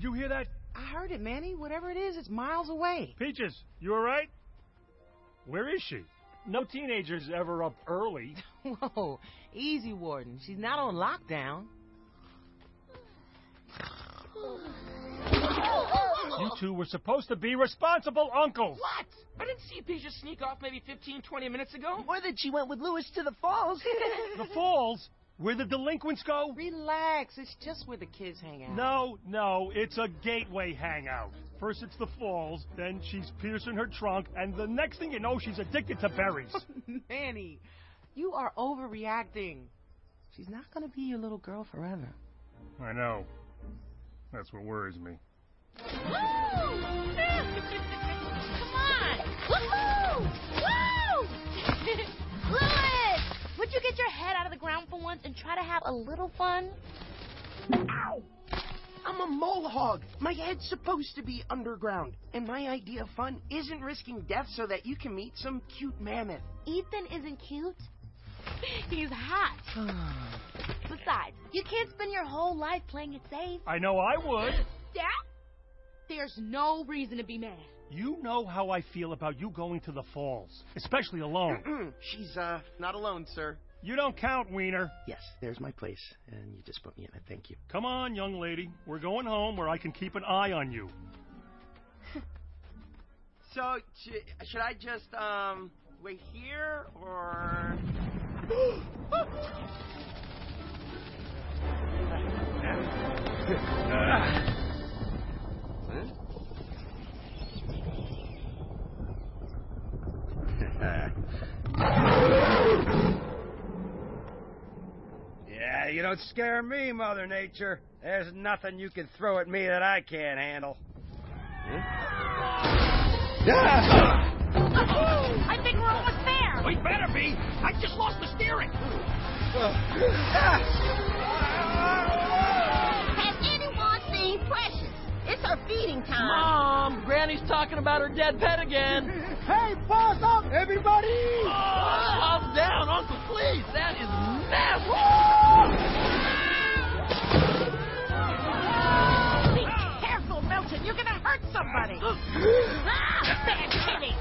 Did you hear that? I heard it, Manny. Whatever it is, it's miles away. Peaches, you all right? Where is she? No teenager's ever up early. Whoa, easy, Warden. She's not on lockdown. You two were supposed to be responsible uncles. What? I didn't see Peaches sneak off maybe 15, 20 minutes ago. Or that she went with Louis to the falls. The falls? Where the delinquents go? Relax. It's just where the kids hang out. No, no, it's a gateway hangout. First it's the falls, then she's piercing her trunk, and the next thing you know, she's addicted to berries. Manny, you are overreacting. She's not going to be your little girl forever. I know. That's what worries me. Woo! Come on! Woohoo! Woo! Louis! Would you get your head out of the ground for once and try to have a little fun? Ow! I'm a mole hog. My head's supposed to be underground. And my idea of fun isn't risking death so that you can meet some cute mammoth. Ethan isn't cute. He's hot. Besides, you can't spend your whole life playing it safe. I know I would. Dad? There's no reason to be mad. You know how I feel about you going to the falls, especially alone. She's, uh, not alone, sir. You don't count, Wiener. Yes, there's my place, and you just put me in it. Thank you. Come on, young lady. We're going home where I can keep an eye on you. So, sh- should I just, um, wait here, or... Yeah, you don't scare me, Mother Nature. There's nothing you can throw at me that I can't handle. I think we're almost there. We better be. I just lost the steering. Has Her feeding time. Mom, Granny's talking about her dead pet again. Hey, paws up, everybody! Calm down, Uncle, please. That is nasty. Be careful, Milton. You're gonna hurt somebody. ah, bad kitty.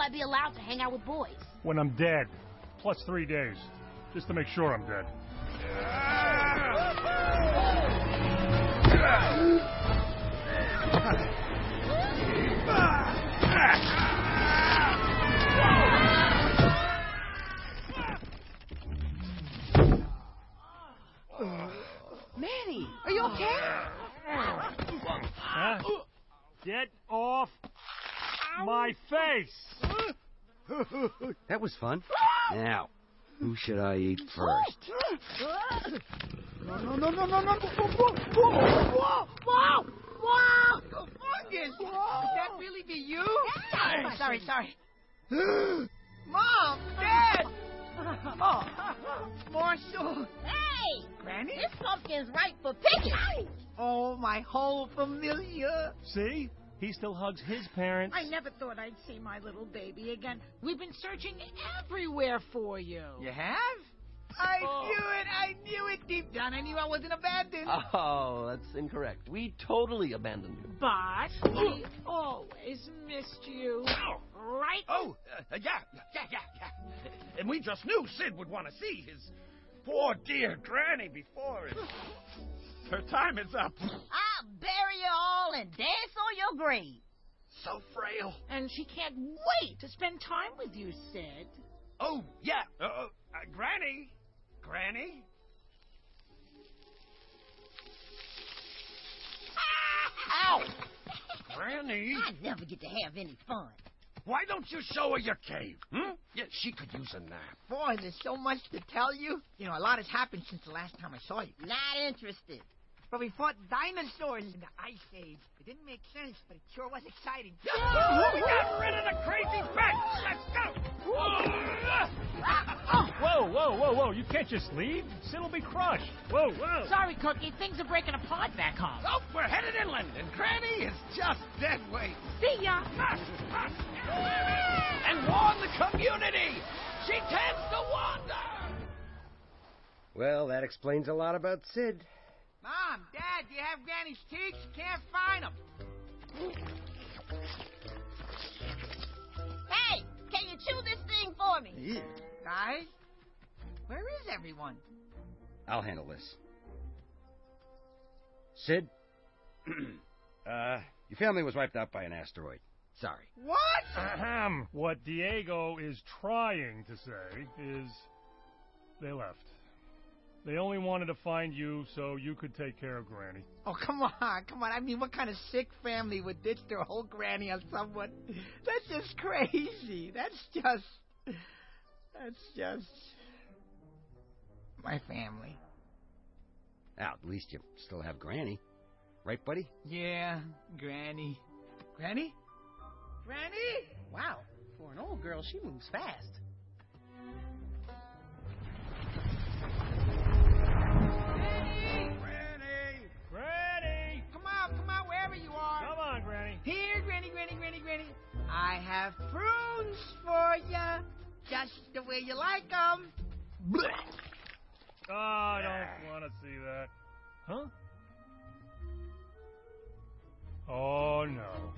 Will I be allowed to hang out with boys? When I'm dead. Plus three days. Just to make sure I'm dead. Manny, are you okay? Huh? Get off my face! That was fun. Now, who should I eat first? No, no, no, no, no, no. Whoa, whoa, whoa, whoa, whoa. Fungus. Could that really be you? Oh, sorry, sorry. Mom, Dad. Oh, Marshall. Hey! Granny? This pumpkin's ripe for picking. Oh, my whole familia. See? He still hugs his parents. I never thought I'd see my little baby again. We've been searching everywhere for you. You have? I knew it. I knew it deep down. I knew I wasn't abandoned. Oh, that's incorrect. We totally abandoned you. But we always missed you. Right? Oh, uh, yeah, yeah, yeah, yeah. And we just knew Sid would want to see his poor dear granny before it. Her time is up. I'll bury you all and dance on your grave. So frail. And she can't wait to spend time with you, Sid. Oh, yeah. Uh, uh, uh, granny. Granny. Ow! Granny. I never get to have any fun. Why don't you show her your cave? Hmm? Yeah, she could use a nap. Boy, there's so much to tell you. You know, a lot has happened since the last time I saw you. Not interested. But we fought dinosaurs in the Ice Age. It didn't make sense, but it sure was exciting. We got rid of the crazy bat. Let's go. Whoa, whoa, whoa, whoa. You can't just leave. Sid will be crushed. Whoa, whoa. Sorry, Cookie. Things are breaking apart back home. Oh, we're headed inland, and Granny is just dead weight. See ya. And warn the community. She tends to wander. Well, that explains a lot about Sid. Mom, Dad, do you have Granny's teeth? Can't find them. Hey, can you chew this thing for me? Yeah. Guys, where is everyone? I'll handle this. Sid? uh, your family was wiped out by an asteroid. Sorry. What? Ahem. What Diego is trying to say is they left. They only wanted to find you so you could take care of Granny. Oh, come on, come on. I mean, what kind of sick family would ditch their whole granny on someone? That's just crazy. That's just. That's just. My family. Now, at least you still have Granny. Right, buddy? Yeah, Granny. Granny? Granny? Wow, for an old girl, she moves fast. Here, Granny, Granny, Granny, Granny. I have prunes for ya, just the way you like 'em. Oh, I don't want to see that. Huh? Oh, no.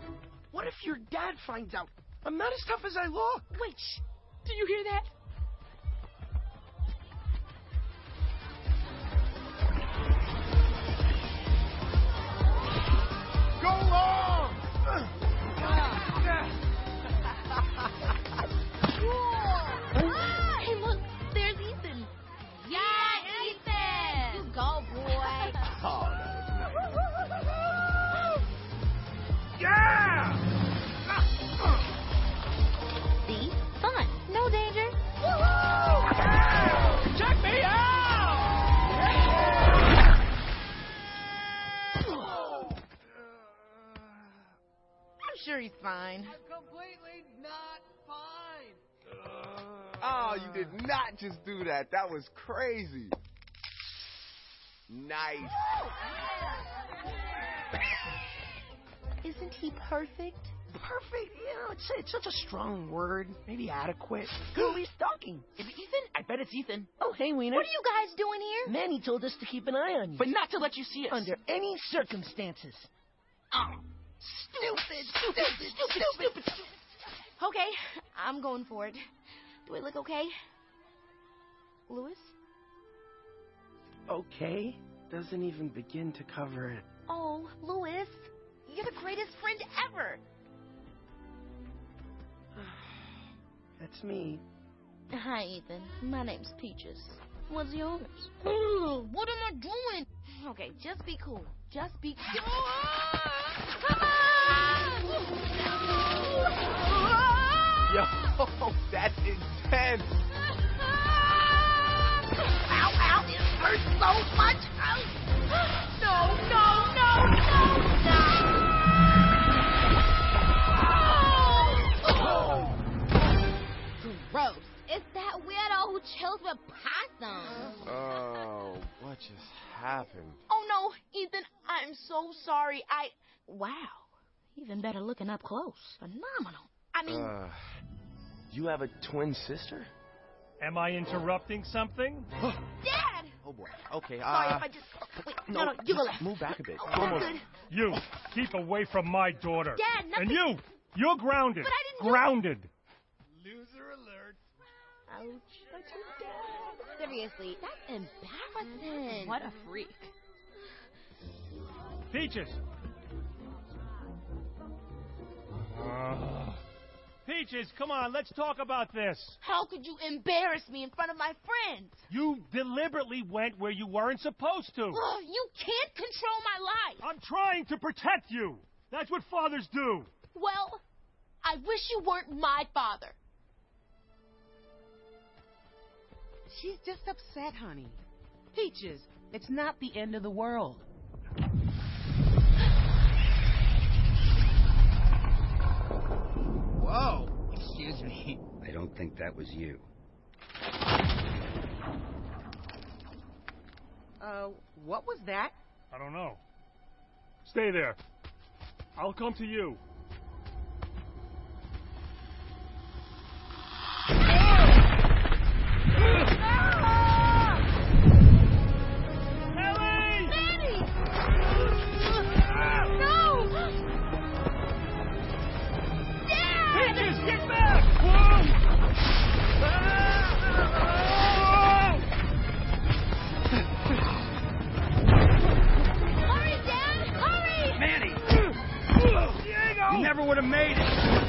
What if your dad finds out? I'm not as tough as I look. Wait, shh. Do you hear that? Go long! Hey, sure he's fine. completely not fine. Uh, oh, you did not just do that. That was crazy. Nice. Isn't he perfect? Perfect. You know, it's, it's such a strong word. Maybe adequate. Who are we stalking? Is it Ethan? I bet it's Ethan. Oh, hey, Wiener. What are you guys doing here? Manny told us to keep an eye on you. But not to let you see us. under any circumstances. Oh, stupid, stupid, stupid, stupid, stupid. Okay, I'm going for it. Do I look okay? Louis? Okay. Doesn't even begin to cover it. Oh, Louis. You're the greatest friend ever. That's me. Hi, Ethan. My name's Peaches. What's yours? Ugh, what am I doing? Okay, just be cool. Just be cool. Yo, that's intense. Ow, ow, it hurts so much. Ow. No, no, no, oh. Gross. It's that weirdo who chills with possums. Oh, what just happened? Oh no, Ethan, I'm so sorry. I. Wow. Even better looking up close. Phenomenal. I mean, Uh, you have a twin sister? Am I interrupting something? Dad! Oh boy. Okay. Sorry Uh, if I just. Wait, no, no, you go left. move back a bit. Oh, Almost. good. You, keep away from my daughter. Dad, nothing. And you, you're grounded. But I didn't do- Grounded. Loser alert. Ouch. Seriously, that's embarrassing. What a freak. Peaches. Ugh. Peaches, come on, let's talk about this. How could you embarrass me in front of my friends? You deliberately went where you weren't supposed to. Ugh, you can't control my life. I'm trying to protect you. That's what fathers do. Well, I wish you weren't my father. She's just upset, honey. Peaches, it's not the end of the world. Oh, excuse me. I don't think that was you. Uh, what was that? I don't know. Stay there. I'll come to you. Dad! Get back! Whoa! Hurry, Dad! Hurry! Manny! Diego! You never would have made it.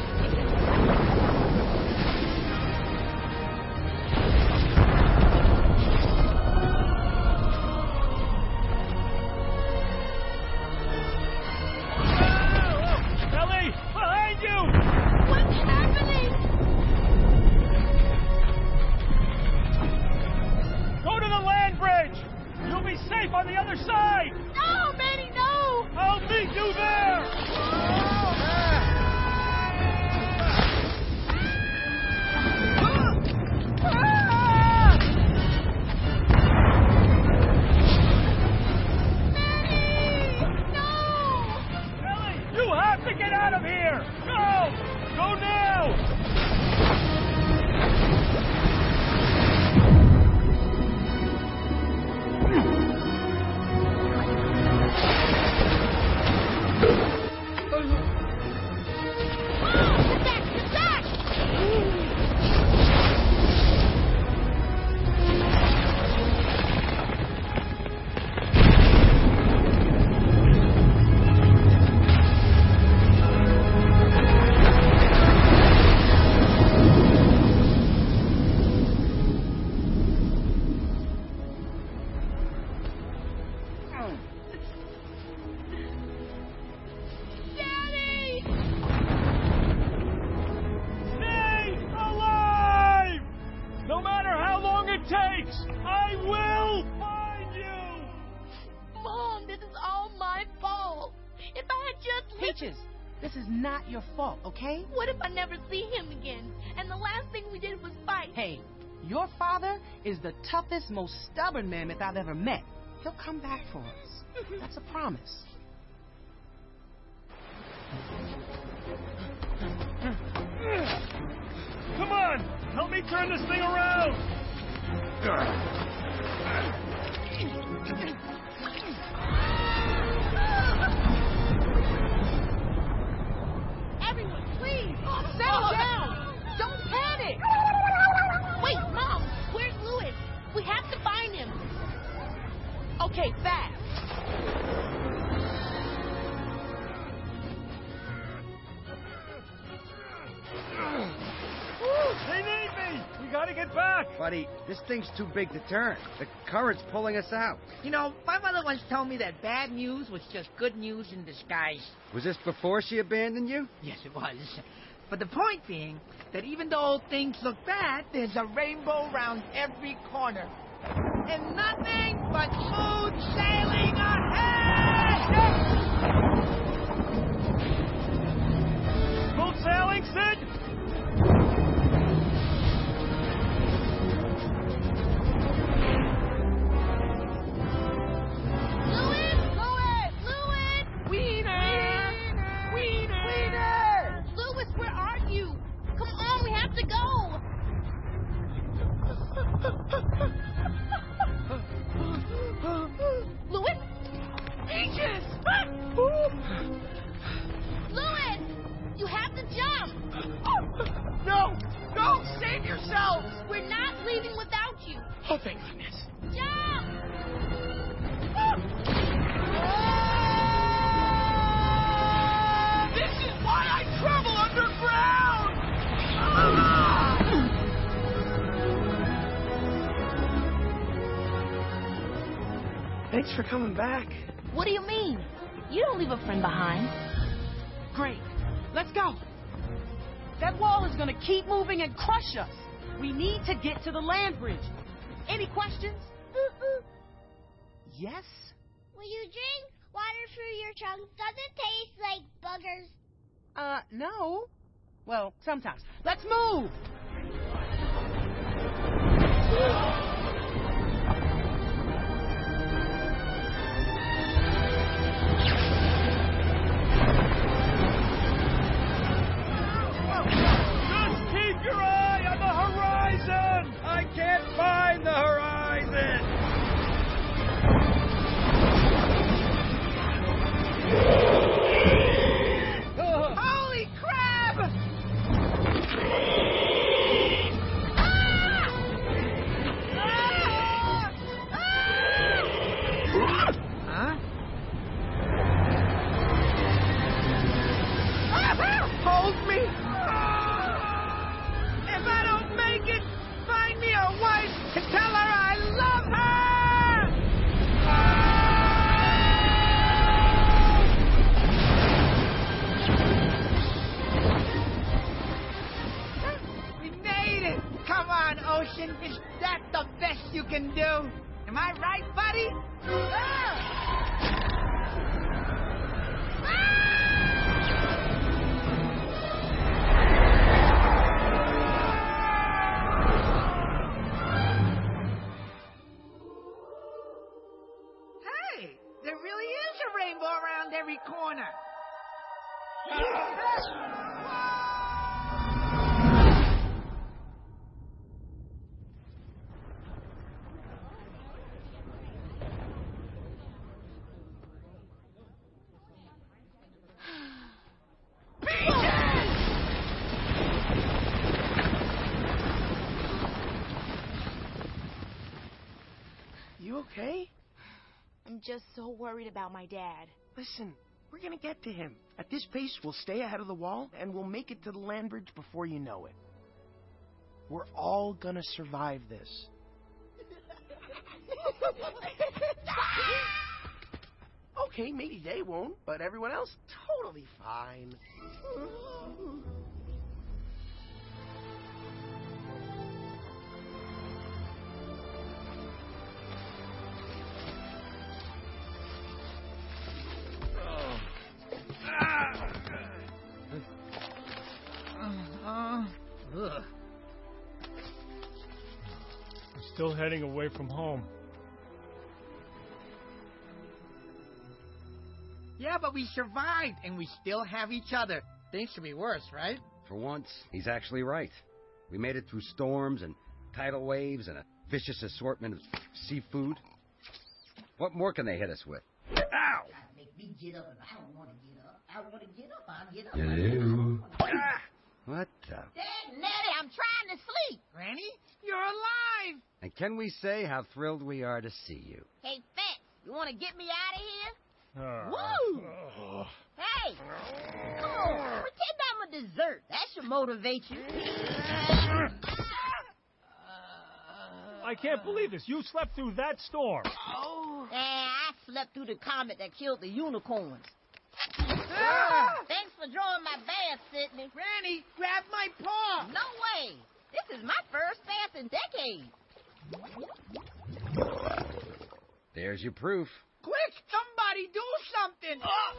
The toughest, most stubborn mammoth I've ever met. He'll come back for us. That's a promise. Come on! Help me turn this thing around! Everyone, please, settle down. Don't panic. We have to find him. Okay, fast. They need me! We gotta get back! Buddy, this thing's too big to turn. The current's pulling us out. You know, my mother once told me that bad news was just good news in disguise. Was this before she abandoned you? Yes, it was. But the point being that even though things look bad, there's a rainbow round every corner. And nothing but smooth sailing ahead! Smooth sailing, Sid? Thank goodness. Jump! This is why I travel underground! Thanks for coming back. What do you mean? You don't leave a friend behind. Great. Let's go. That wall is gonna keep moving and crush us. We need to get to the land bridge. Any questions? Yes? Will you drink water through your tongue? Does it taste like buggers? Uh, no. Well, sometimes. Let's move! can't find the horizon! Ocean. Is that the best you can do? Am I right, buddy? Hey, there really is a rainbow around every corner. You okay? I'm just so worried about my dad. Listen, we're gonna get to him. At this pace, we'll stay ahead of the wall, and we'll make it to the land bridge before you know it. We're all gonna survive this. Okay, maybe they won't, but everyone else, totally fine. still heading away from home. yeah, but we survived, and we still have each other. Things could be worse, right? For once, he's actually right. We made it through storms and tidal waves and a vicious assortment of seafood. What more can they hit us with? Ow! Make me get up, and I don't want to get up. I want to get up. I'll get up. Hello. Ah! What the? Dad, Nettie, I'm trying to sleep. Granny, you're alive! And can we say how thrilled we are to see you? Hey, Fats, you want to get me out of here? Ah. Woo! Oh. Hey, come on, pretend I'm a dessert. That should motivate you. I can't believe this. You slept through that storm. Oh. And I slept through the comet that killed the unicorns. Ah! Thanks for drawing my bath, Sydney. Granny, grab my paw! No way. This is my first bath in decades. There's your proof. Quick, somebody do something! Ah!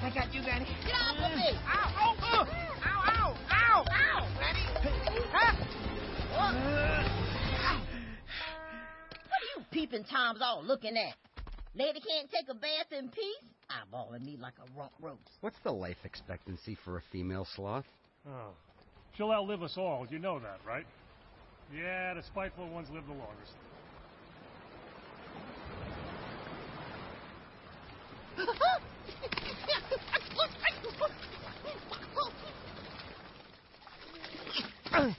I got you, Granny. Get off of me. Ow, oh, oh. ow, ow, ow, ow, Granny. Huh? What are you peeping toms all looking at? Lady can't take a bath in peace? eyeballing me like a rock roast. What's the life expectancy for a female sloth? Oh. She'll outlive us all, you know that, right? Yeah, the spiteful ones live the longest.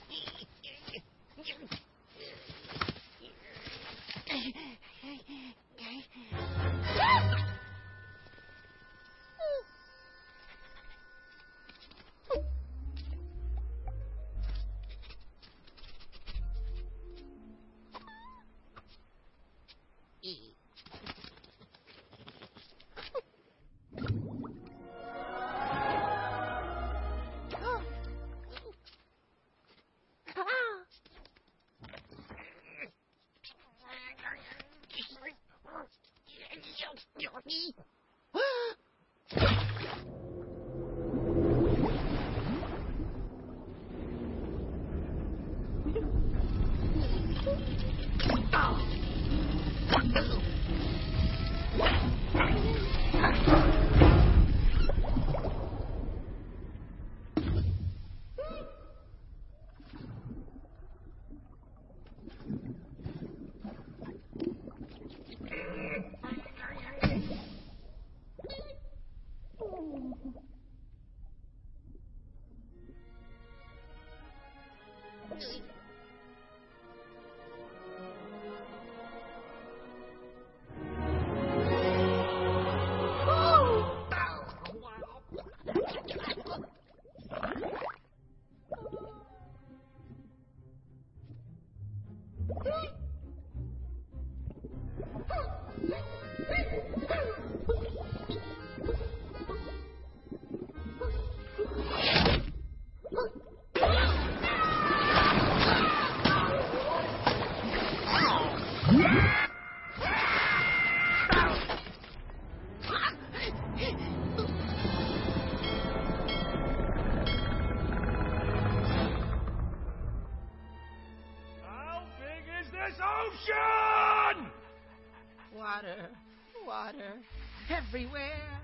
everywhere.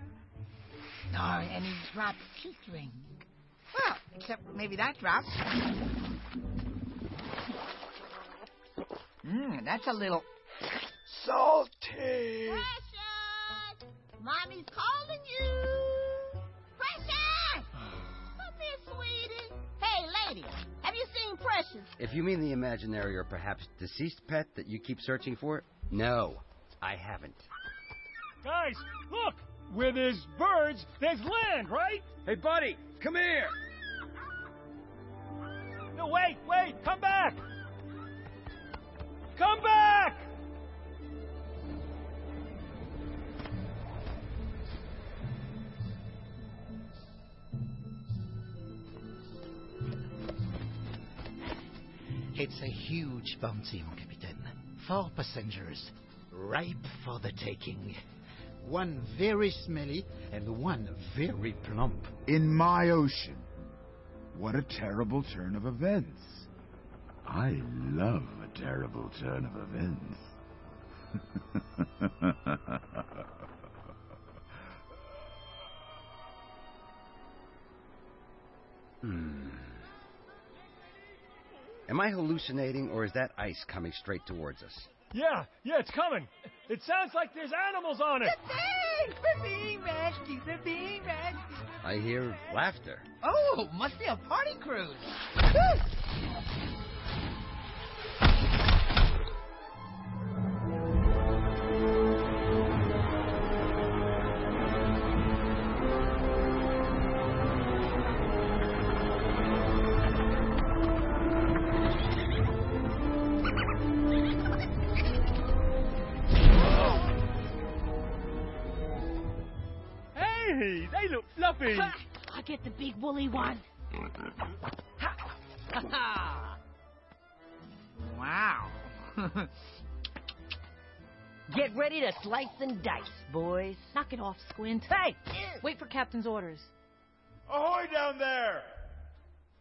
Nor any drops to drink. Well, except maybe that drop. Mmm, that's a little Salty. Precious! Mommy's calling you. Precious! Come here, sweetie. Hey, lady, have you seen Precious? If you mean the imaginary or perhaps deceased pet that you keep searching for, no, I haven't. Guys, look! Where there's birds, there's land, right? Hey, buddy, come here! No, wait, wait, come back! Come back! It's a huge bounty, mon capitaine. Four passengers, ripe for the taking. One very smelly and one very plump. In my ocean. What a terrible turn of events. I love a terrible turn of events. Hmm. Am I hallucinating, or is that ice coming straight towards us? Yeah, yeah, it's coming. It sounds like there's animals on it. Thanks for being rescued, for being rescued. I hear laughter. Oh, must be a party cruise. Big woolly one. wow. Get ready to slice and dice, boys. Knock it off, Squint. Hey, wait for Captain's orders. Ahoy down there!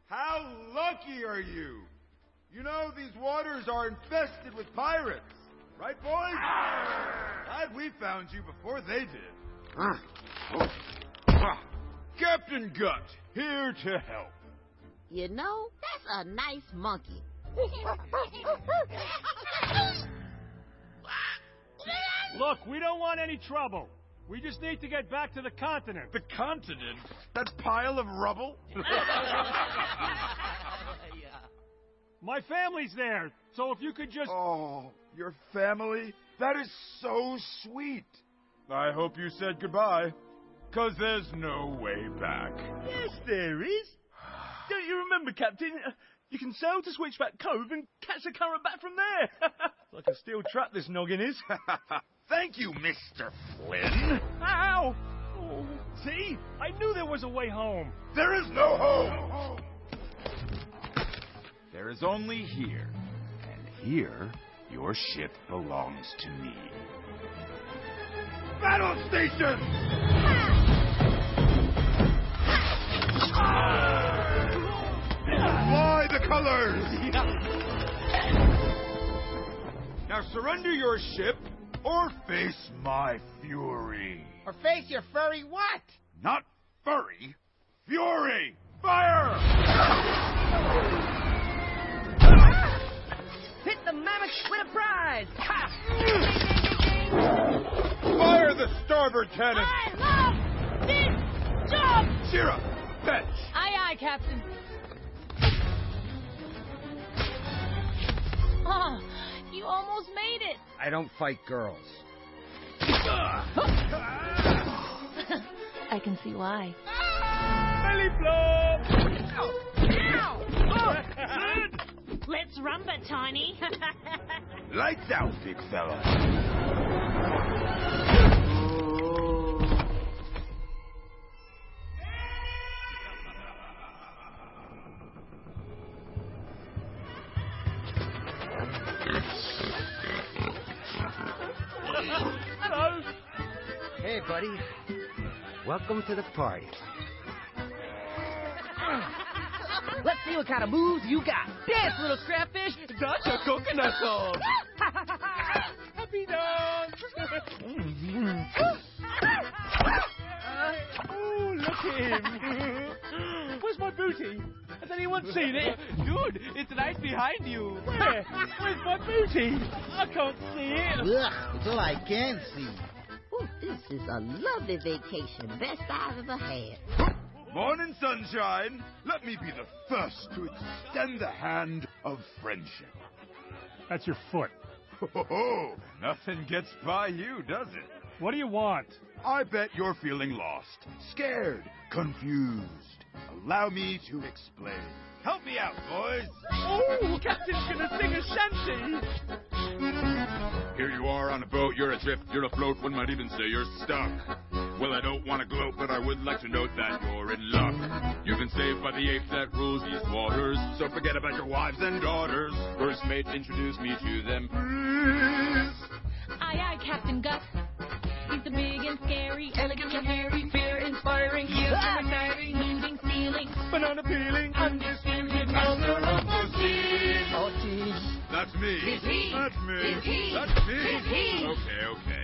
How lucky are you? You know these waters are infested with pirates, right, boys? Ah! Glad we found you before they did. Ah. Ah. Captain Gutt, here to help. You know, that's a nice monkey. Look, we don't want any trouble. We just need to get back to the continent. The continent? That pile of rubble? My family's there, so if you could just. Oh, your family? That is so sweet. I hope you said goodbye, because there's no way back. Yes, there is. Don't you remember, Captain? Uh, You can sail to Switchback Cove and catch the current back from there. like a steel trap, this noggin is. Thank you, Mr. Flynn. Ow! Oh, see? I knew there was a way home. There is no home. There is only here. And here, your ship belongs to me. Battle station! Fly the colors! Now surrender your ship or face my fury. Or face your furry what? Not furry, fury! Fire! Hit the mammoth with a prize. Ha! Fire the starboard cannon! I love this job. Shira, Aye, aye, Captain. Oh, you almost made it. I don't fight girls. I can see why. Belly flop! Let's rumba, Tiny. Lights out, big fella. everybody. Welcome to the party. Let's see what kind of moves you got. Dance, little crabfish. That's a coconut song. Happy dance. oh, look him. Where's my booty? Has anyone seen it? Dude, it's right behind you. Where? Where's my booty? I can't see it. Ugh, it's all I can see. Ooh, this is a lovely vacation. Best I've ever had. Morning, sunshine. Let me be the first to extend the hand of friendship. That's your foot. Oh, nothing gets by you, does it? What do you want? I bet you're feeling lost, scared, confused. Allow me to explain. Help me out, boys. Oh, Captain's gonna sing a shanty. Here you are on a boat, you're adrift, you're afloat, one might even say you're stuck. Well, I don't want to gloat, but I would like to note that you're in luck. You've been saved by the ape that rules these waters, so forget about your wives and daughters. First mate, introduce me to them, please. Aye, aye, Captain Gutt. He's the big and scary, elegant me. Is he? That's me. Is he? That's me. Is he? Okay, okay.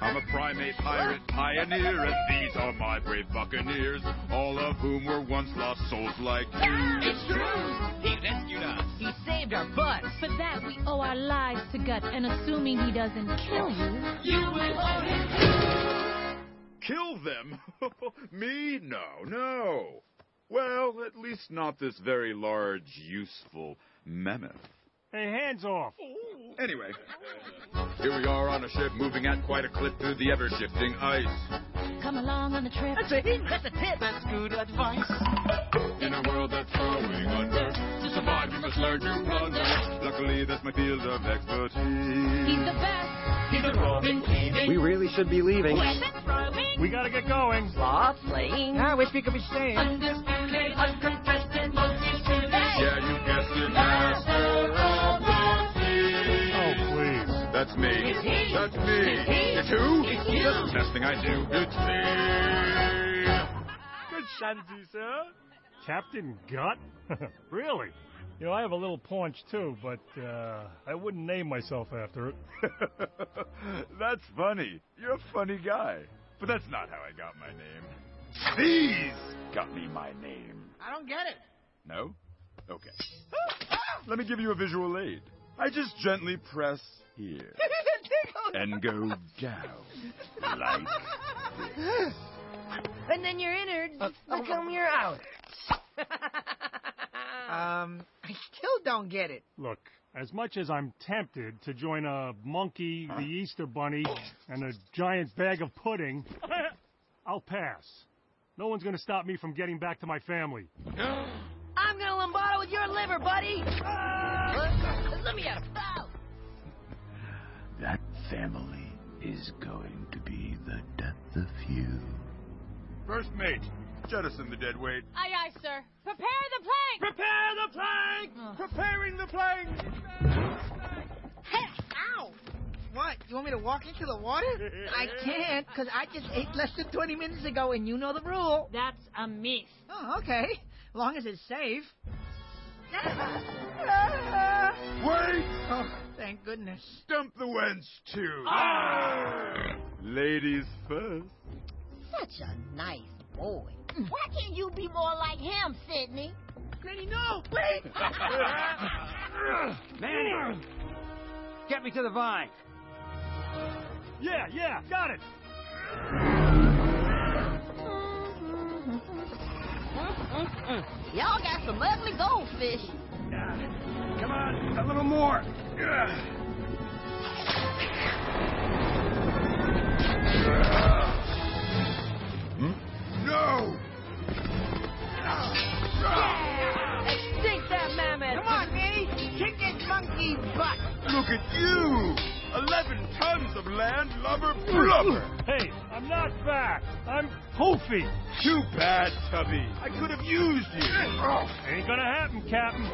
I'm a primate pirate pioneer, and these are my brave buccaneers, all of whom were once lost souls like you. It's true. He rescued us. He saved our butts. For that, we owe our lives to Gutt, and assuming he doesn't kill you, You will owe him. Kill them? me? No, no. Well, at least not this very large, useful mammoth. Hey, hands off. Anyway, here we are on a ship moving at quite a clip through the ever shifting ice. come along on the trip. That's a hint. That's a tip. That's good advice. In a world that's going under, to survive you must learn to plunder. Luckily, that's my field of expertise. He's the best. He's a Robin King. We really should be leaving. We gotta get going. Law playing. I wish we could be staying. Undisputed, uncontested, multi-student. Yeah, you guessed it, master That's me. It's he. That's me. It's he. It's who? It's you. That's the best thing I do. It's me. Good shanty, sir. Captain Gutt? really? You know, I have a little paunch too, but uh, I wouldn't name myself after it. that's funny. You're a funny guy. But that's not how I got my name. These got me my name. I don't get it. No? Okay. Let me give you a visual aid. I just gently press here and go down like this. And then your innards become your outer. Um, I still don't get it. Look, as much as I'm tempted to join a monkey, the Easter Bunny, and a giant bag of pudding, I'll pass. No one's gonna stop me from getting back to my family. I'm gonna lombardo with your liver, buddy. Uh, let me out. Ow. That family is going to be the death of you. First mate, jettison the dead weight. Aye, aye, sir. Prepare the plank. Prepare the plank! Oh. Preparing the plank! Hey, ow! What? You want me to walk into the water? I can't, because I just ate less than 20 minutes ago, and you know the rule. That's a myth. Oh, okay. As long as it's safe. Wait! Oh, thank goodness. Stump the wench, too. Ah! Ladies first. Such a nice boy. Why can't you be more like him, Sidney? Granny, no! Wait! Manny! Get me to the vine. Yeah, yeah, got it. Y'all got some ugly goldfish. Come on, a little more. No! Sink that mammoth. Come on, Manny! Kick this monkey butt! Look at you! Eleven tons of land lubber blubber! Hey, I'm not fat. I'm poofy. Too bad, Tubby. I could have used you. Ain't gonna happen, Captain.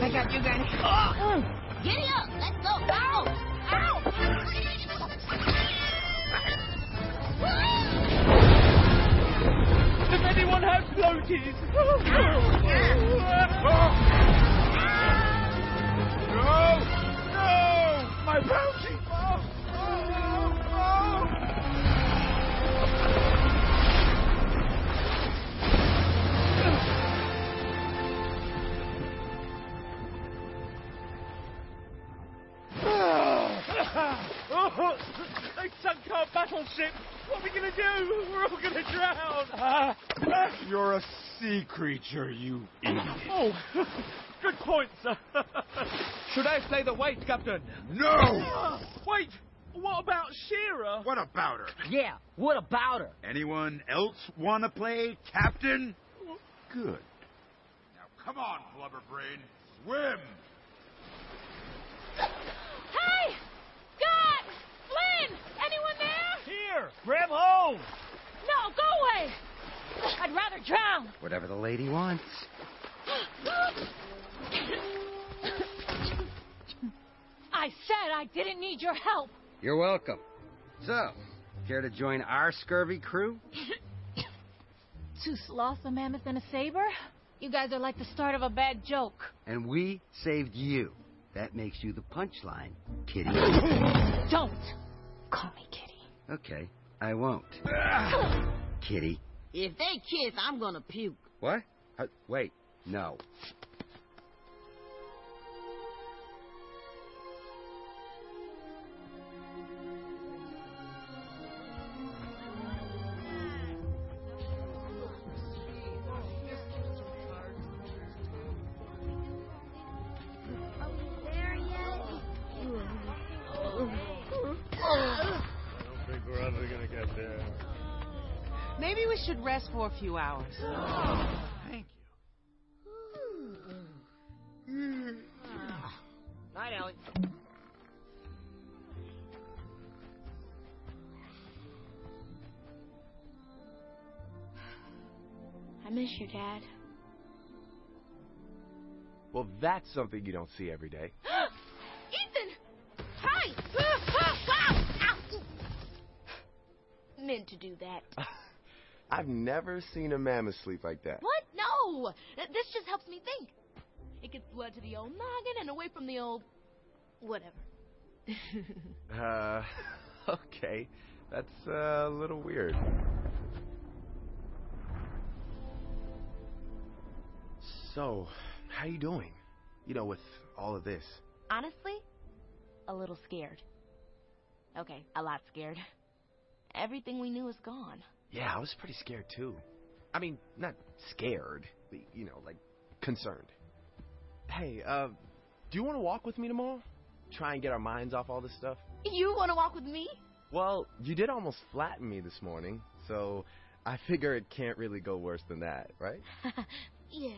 I got you, Granny. Giddy up. Let's go. Ow! on her floaties. no! No! My pouches! Battleship. What are we gonna do? We're all gonna drown. Ah. You're a sea creature, you idiot. Oh, good point, sir. Should I play the white, Captain? No! Wait, what about Shira? What about her? Yeah, what about her? Anyone else want to play captain? Good. Now come on, Blubberbrain. Swim! Hey! Scott! Flynn! Anyone there? Here! Grab hold! No, go away! I'd rather drown. Whatever the lady wants. I said I didn't need your help. You're welcome. So, care to join our scurvy crew? Two sloths, a mammoth, and a saber? You guys are like the start of a bad joke. And we saved you. That makes you the punchline, kitty. Don't call me Kitty. Okay, I won't. Kitty. If they kiss, I'm gonna puke. What? Uh, wait, no. Rest for a few hours. Thank you. Night, Ellie. I miss you, Dad. Well, that's something you don't see every day. Ethan! Hi! wow! Ow! Meant to do that. I've never seen a mammoth sleep like that. What? No! This just helps me think. It gets blood to the old noggin and away from the old. whatever. Uh, okay. That's uh, a little weird. So, how you doing? You know, with all of this. Honestly, a little scared. Okay, a lot scared. Everything we knew is gone. Yeah, I was pretty scared too. I mean, not scared, but, you know, like concerned. Hey, uh, do you want to walk with me tomorrow? Try and get our minds off all this stuff? You want to walk with me? Well, you did almost flatten me this morning, so I figure it can't really go worse than that, right? yeah.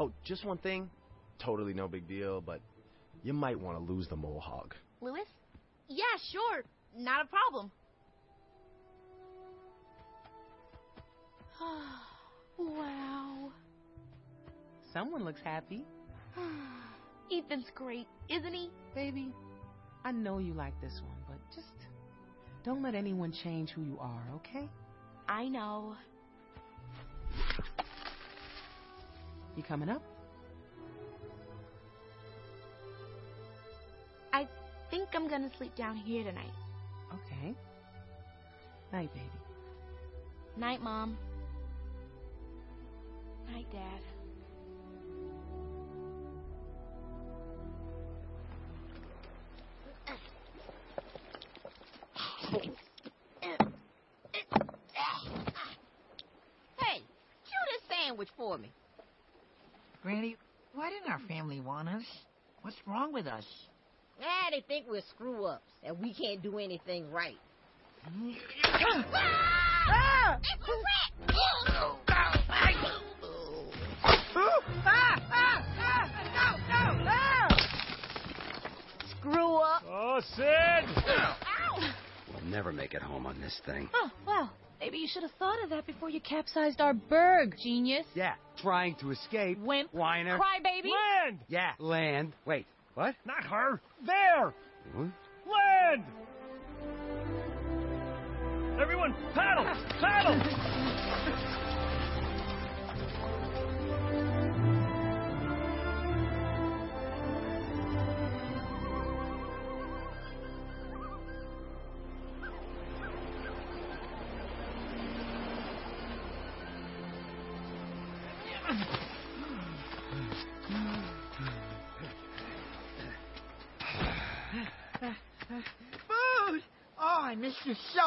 Oh, just one thing. Totally no big deal, but you might want to lose the mohawk. Louis? Yeah, sure. Not a problem. wow. Someone looks happy. Ethan's great, isn't he? Baby, I know you like this one, but just don't let anyone change who you are, okay? I know. You coming up? I think I'm gonna sleep down here tonight. Okay. Night, baby. Night, Mom. Night, Dad. Hey, chew this sandwich for me. Granny, why didn't our family want us? What's wrong with us? Ah, they think we're screw ups and we can't do anything right. Ah! It's a rat! Oh, Sid! Ow! We'll never make it home on this thing. Oh, well, maybe you should have thought of that before you capsized our berg, genius. Yeah, trying to escape. Wimp. Whiner. Crybaby. Land! Yeah, land. Wait, what? Not her! There! What? Land! Everyone, paddle! Paddle!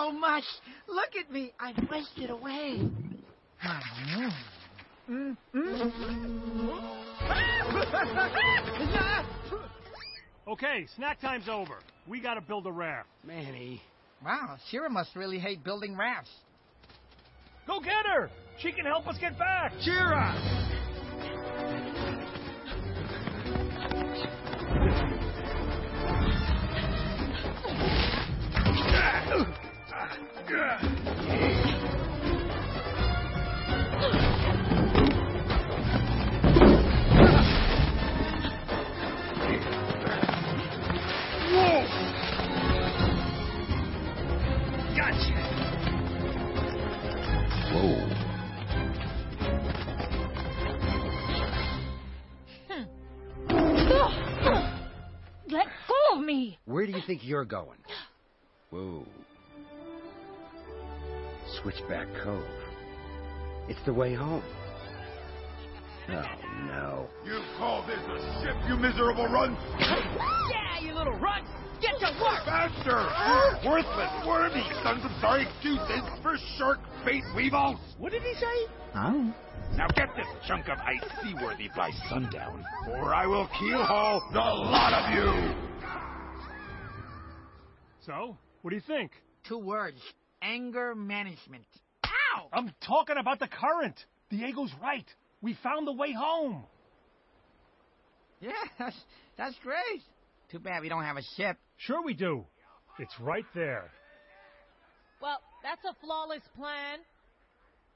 So much. Look at me. I wasted away. Mm. Okay, snack time's over. We gotta build a raft. Manny. Wow, Shira must really hate building rafts. Go get her! She can help us get back! Shira! Gotcha! Whoa. Let go of me! Where do you think you're going? Whoa. Switchback Cove. It's the way home. Oh, no. You call this a ship, you miserable runt? Yeah, you little runt! Get to work! Faster! You worthless, wormy sons of sorry excuses for shark-faced weevils! What did he say? Oh. Now get this chunk of ice seaworthy by sundown, or I will keelhaul the lot of you! So, what do you think? Two words. Anger management. Ow! I'm talking about the current. Diego's right. We found the way home. Yeah, that's, that's great. Too bad we don't have a ship. Sure we do. It's right there. Well, that's a flawless plan.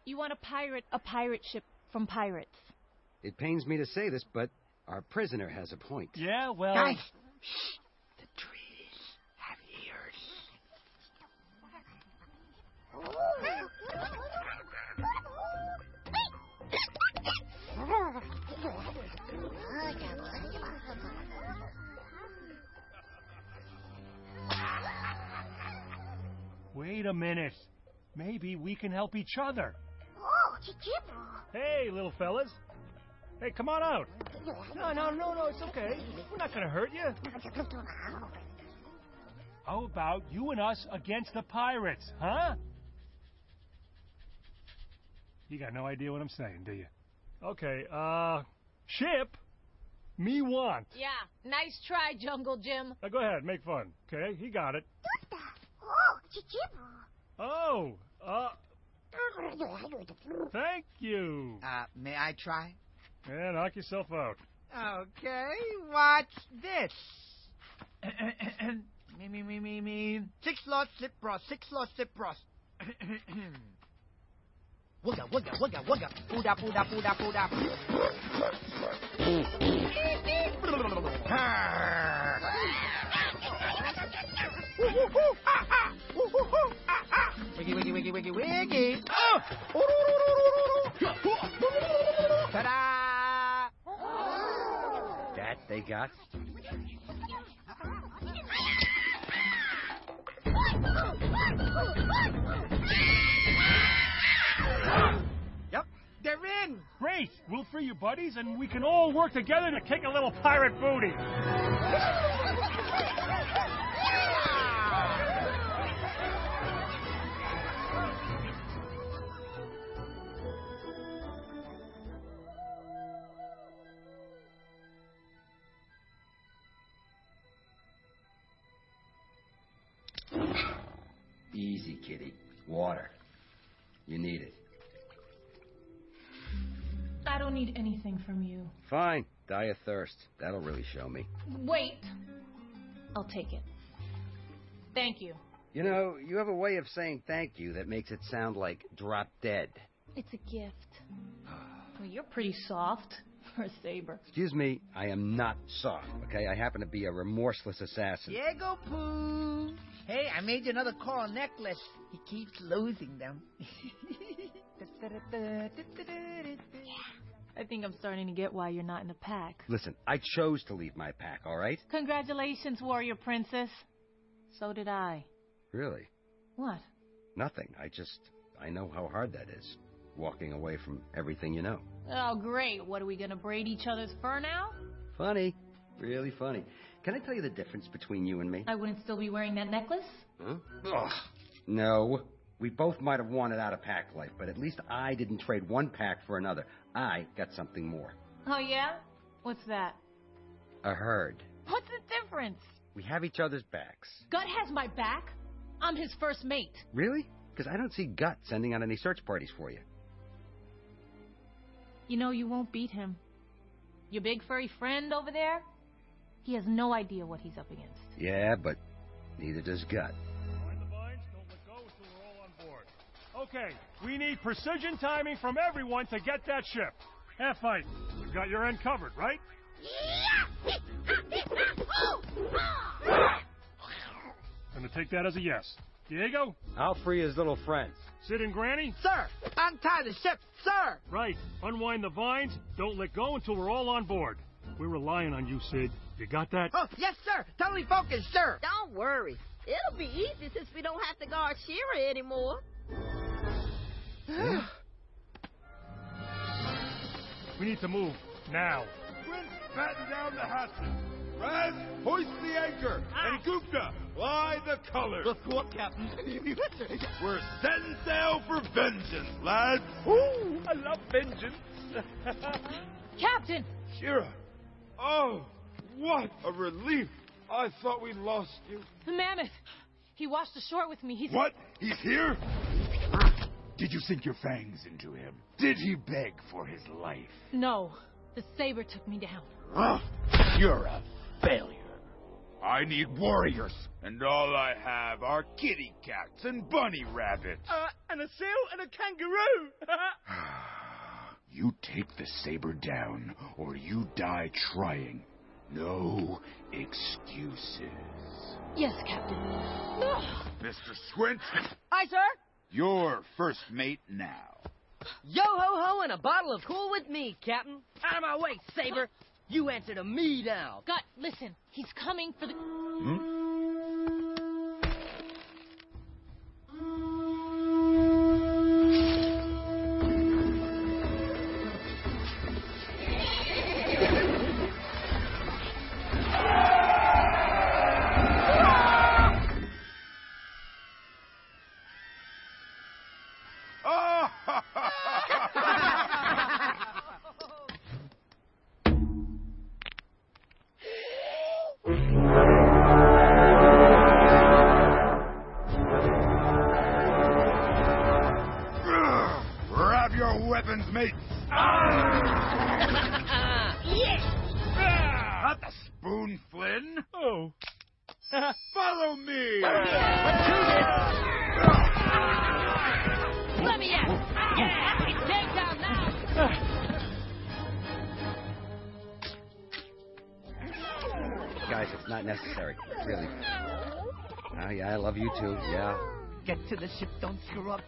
You want to pirate a pirate ship from pirates. It pains me to say this, but our prisoner has a point. Yeah, well. Guys, shh. The trees have ears. Wait a minute. Maybe we can help each other. Hey, little fellas. Hey, come on out. No, no, no, no, it's okay. We're not gonna hurt you. How about you and us against the pirates, huh? You got no idea what I'm saying, do you? Okay, uh, ship, me want. Yeah, nice try, Jungle Jim. Now go ahead, make fun. Okay, he got it. Oh, uh, thank you. Uh, may I try? Yeah, knock yourself out. Okay, watch this. me, me, me, me, me. Six lots, slip bros, six lots, slip bros. Wugga, wugga, wugga, wugga. Pooda, pooda, pooda, pooda. Wiggy, wiggy, wiggy, wiggy, wiggy. Oh! Ta-da! That they got? They're in. Great! We'll free you buddies, and we can all work together to kick a little pirate booty. Easy, kitty. Water. You need it. I don't need anything from you. Fine. Die of thirst. That'll really show me. Wait. I'll take it. Thank you. You know, you have a way of saying thank you that makes it sound like drop dead. It's a gift. Well, you're pretty soft for a saber. Excuse me, I am not soft, okay? I happen to be a remorseless assassin. Diego Pooh. Hey, I made you another coral necklace. He keeps losing them. I think I'm starting to get why you're not in the pack. Listen, I chose to leave my pack, all right? Congratulations, warrior princess. So did I. Really? What? Nothing. I just. I know how hard that is. Walking away from everything you know. Oh, great. What are we gonna braid each other's fur now? Funny. Really funny. Can I tell you the difference between you and me? I wouldn't still be wearing that necklace? Huh? Ugh. No. We both might have wanted out of pack life, but at least I didn't trade one pack for another. I got something more. Oh, yeah? What's that? A herd. What's the difference? We have each other's backs. Gutt has my back. I'm his first mate. Really? Because I don't see Gutt sending out any search parties for you. You know you won't beat him. Your big furry friend over there? He has no idea what he's up against. Yeah, but neither does Gutt. Okay, we need precision timing from everyone to get that ship. Half fight. We've got your end covered, right? I'm gonna take that as a yes. Diego? I'll free his little friends. Sid and Granny? Sir, untie the ship, sir! Right. Unwind the vines. Don't let go until we're all on board. We're relying on you, Sid. You got that? Oh, yes, sir! Totally focused, sir! Don't worry. It'll be easy since we don't have to guard Shira anymore. Hmm? We need to move. Now. Squint, batten down the hatches. Raz, hoist the anchor. Ah. And Gupta, fly the colors. Report, Captain. We're setting sail for vengeance, lads. Ooh, I love vengeance. Captain! Shira. Oh, what a relief. I thought we'd lost you. The mammoth! He washed ashore with me. He's. What? He's here? Did you sink your fangs into him? Did he beg for his life? No. The saber took me down. Huh? You're a failure. I need warriors, and all I have are kitty cats and bunny rabbits. Uh, and a seal and a kangaroo. You take the saber down, or you die trying. No excuses. Yes, Captain. Mr. Squint, Aye, sir. You're first mate now. Yo ho ho and a bottle of Cool with me, Captain. Out of my way, Saber. You answer to me now. Gutt, listen. He's coming for the. Grab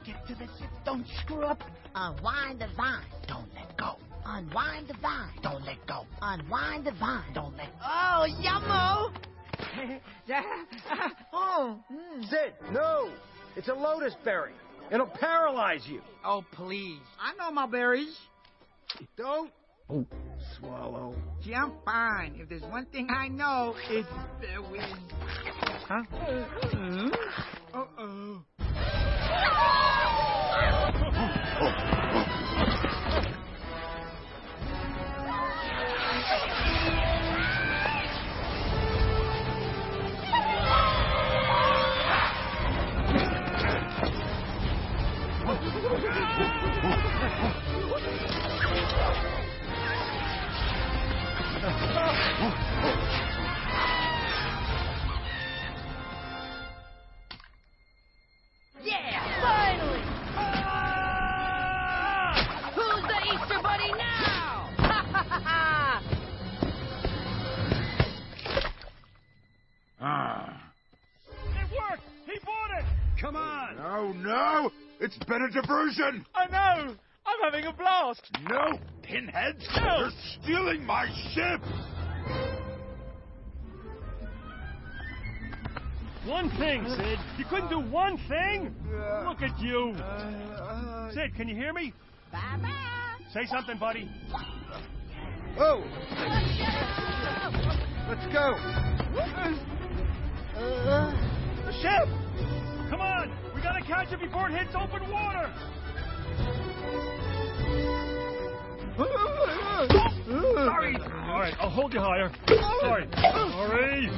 Get to the ship, don't screw up. Unwind the vine. Don't let go. Unwind the vine. Don't let go. Unwind the vine. Don't let Oh, yummo! oh, mm. Sid, no! It's a lotus berry. It'll paralyze you. Oh, please. I know my berries. Don't oh. swallow. Gee, I'm fine. If there's one thing I know, it's the wind. Huh? Uh-oh. Yeah, It's been a diversion! I know. I'm having a blast. No, pinheads! No. You're stealing my ship! One thing, Sid. You couldn't do one thing? Look at you. Uh, uh, Sid, can you hear me? Bye-bye. Say something, buddy. Oh! Let's go! The ship! Catch it before it hits open water! Sorry! Alright, I'll hold you higher. Sorry. Sorry!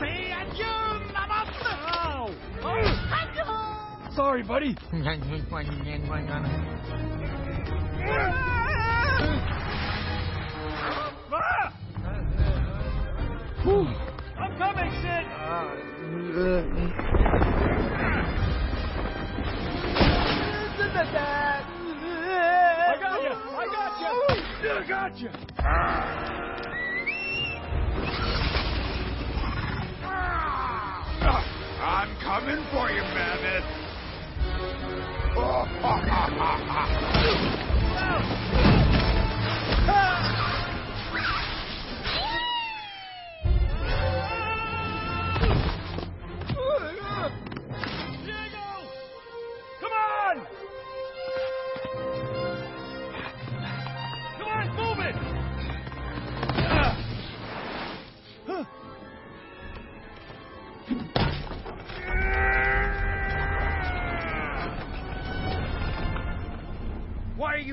Say adieu, mama! Ow! Sorry, buddy. Ah! I'm coming, Sid! I'm coming for you, Mammoth.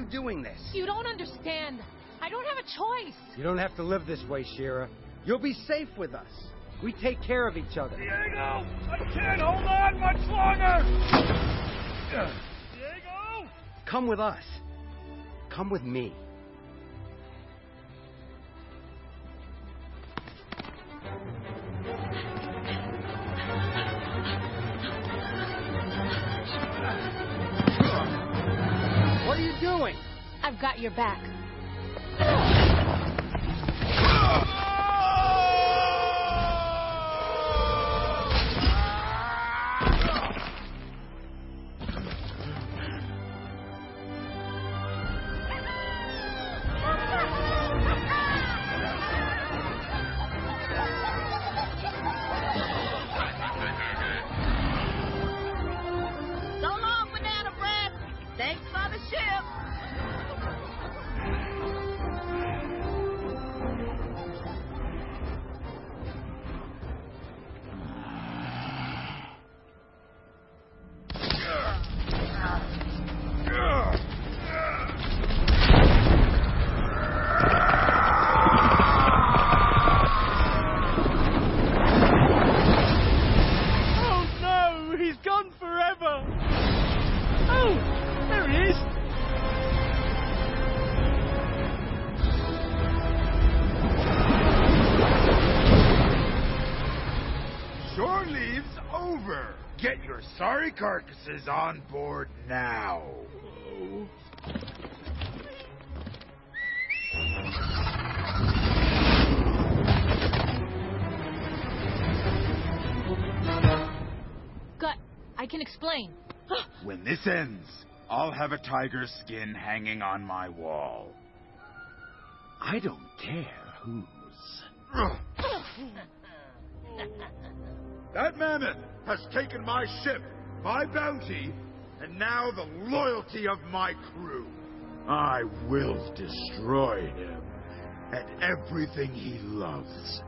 you doing this? You don't understand. I don't have a choice. You don't have to live this way, Shira. You'll be safe with us. We take care of each other. Diego! I can't hold on much longer! Diego! Come with us. Come with me. Doing? I've got your back. Carcasses on board now. Gutt, I can explain. When this ends, I'll have a tiger skin hanging on my wall. I don't care whose. That mammoth has taken my ship, my bounty, and now the loyalty of my crew. I will destroy him and everything he loves.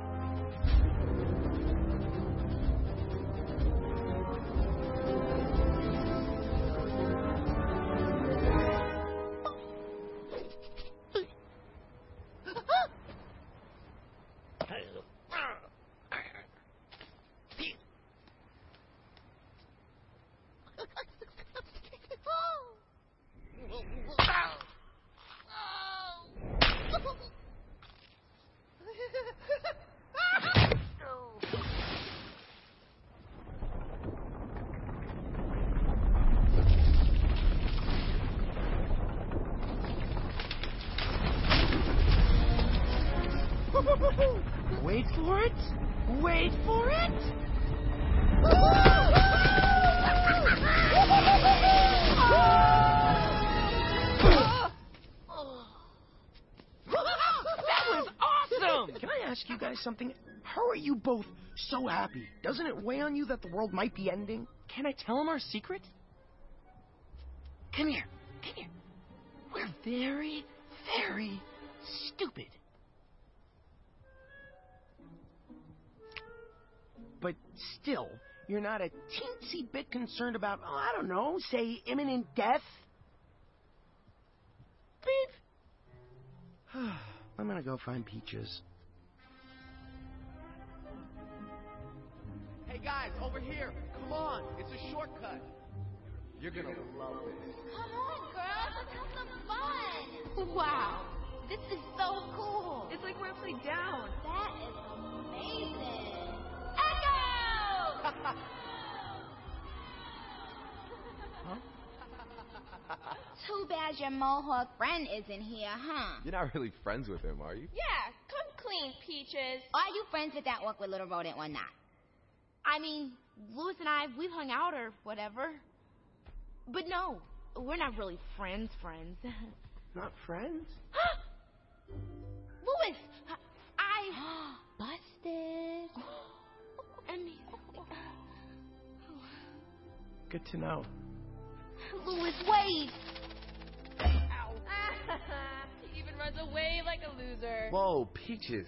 Something? How are you both so happy? Doesn't it weigh on you that the world might be ending? Can I tell him our secret? Come here. Come here. We're very, very stupid. But still, you're not a teensy bit concerned about, oh, I don't know, say, imminent death? Beep. I'm gonna go find Peaches. Guys, over here. Come on. It's a shortcut. You're gonna love this. Come on, girls. Let's have some fun. Wow. This is so cool. It's like we're upside down. That is amazing. Echo! Huh? Too bad your mohawk friend isn't here, huh? You're not really friends with him, are you? Yeah, come clean, Peaches. Are you friends with that awkward little rodent or not? I mean, Louis and I, we've hung out or whatever. But no, we're not really friends, friends. Not friends? Louis, I busted. And Good to know. Louis, wait. he even runs away like a loser. Whoa, Peaches.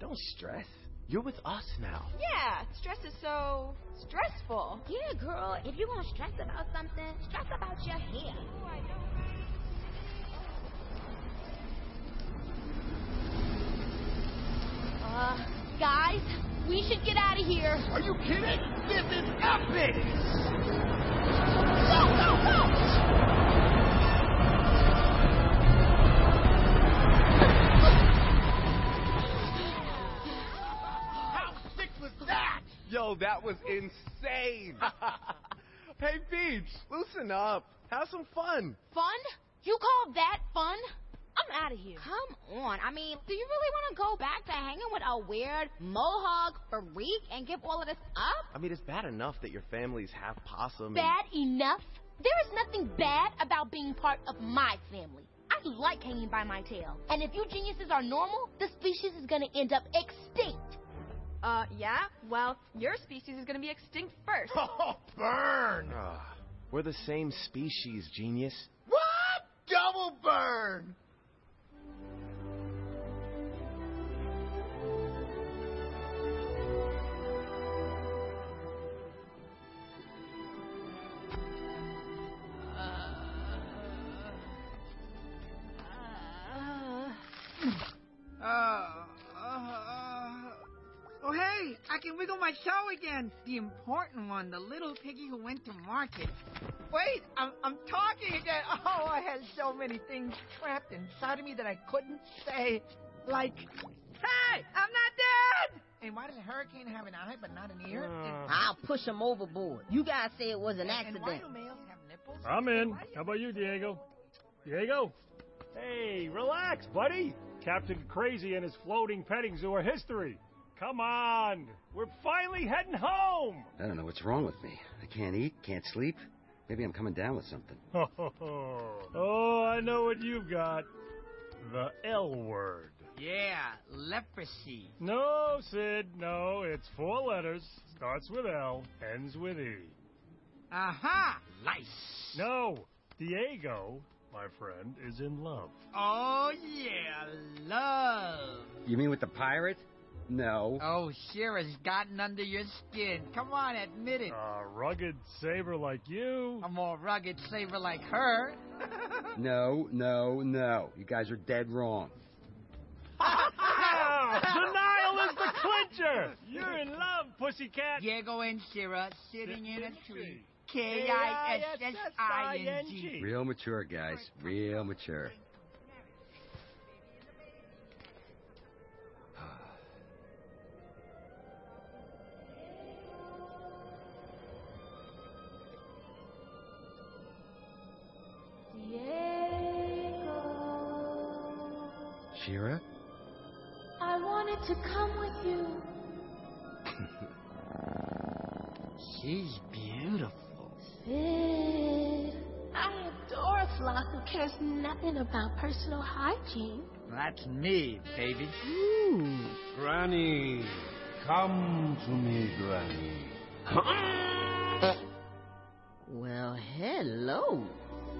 Don't stress. You're with us now. Yeah, stress is so stressful. Yeah, girl, if you want to stress about something, stress about your hair. Uh, guys, we should get out of here. Are you kidding? This is epic! Go, go, go! Yo, that was insane. hey, Peach, loosen up. Have some fun. Fun? You call that fun? I'm out of here. Come on. I mean, do you really want to go back to hanging with a weird mohawk freak and give all of this up? I mean, it's bad enough that your family's half possum. and- Bad enough? There is nothing bad about being part of my family. I like hanging by my tail. And if you geniuses are normal, the species is gonna end up extinct. Uh, yeah? Well, your species is gonna be extinct first. Oh, burn! Ah, we're the same species, genius. What? Double burn! Uh, uh, can wiggle my toe again. The important one, the little piggy who went to market. Wait, I'm, I'm talking again. Oh, I had so many things trapped inside of me that I couldn't say. Like, hey, I'm not dead! And why does a hurricane have an eye but not an ear? Mm. And- I'll push him overboard. You guys say it was an and why accident. do males have nipples? I'm in. How about you, Diego? Diego? Hey, relax, buddy. Captain Crazy and his floating petting zoo are history. Come on. We're finally heading home. I don't know what's wrong with me. I can't eat, can't sleep. Maybe I'm coming down with something. oh, I know what you've got. The L word. Yeah, leprosy. No, Sid, no. It's four letters. Starts with L, ends with E. Aha! Lice. No, Diego, my friend, is in love. Oh, yeah, love. You mean with the pirate? No. Oh, Shira's gotten under your skin. Come on, admit it. A rugged saber like you. A more rugged saber like her. No, no, no. You guys are dead wrong. Denial is the clincher. You're in love, pussycat. Diego and Shira sitting in a tree. K-I-S-S-I-N-G. Real mature, guys. Real mature. Personal hygiene. That's me, baby. Ooh. Granny, come to me, Granny. Well, hello.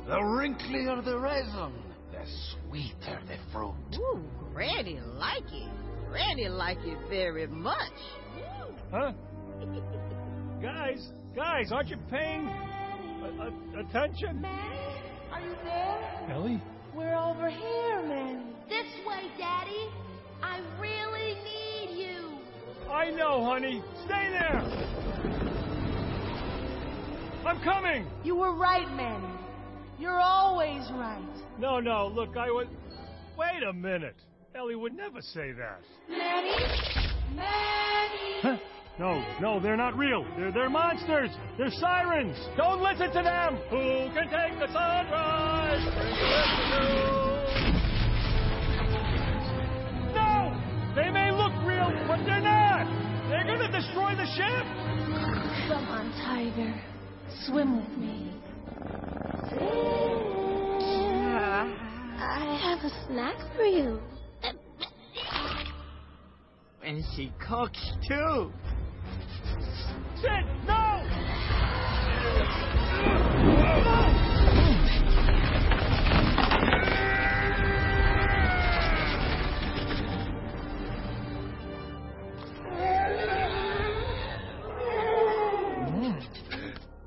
The wrinklier the resin, the sweeter the fruit. Ooh, Granny like it. Granny like it very much. Huh? Guys, guys, aren't you paying a- a- attention? Are you there? Ellie? We're over here, Manny. This way, Daddy. I really need you. I know, honey. Stay there. I'm coming. You were right, Manny. You're always right. No, no, look, I was. Wait a minute. Ellie would never say that. Manny? Manny! Huh? No, no, they're not real. They're, they're monsters. They're sirens. Don't listen to them. Who can take the sunrise? Bring the rescue. No! They may look real, but they're not. They're gonna destroy the ship. Come on, Tiger. Swim with me. I have a snack for you. And she cooks too. Sid, no!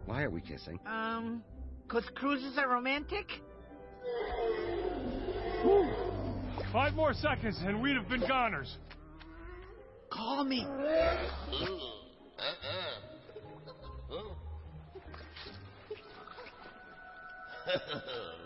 Why are we kissing? Um, cause cruises are romantic? Five more seconds and we'd have been goners. Call me. Here,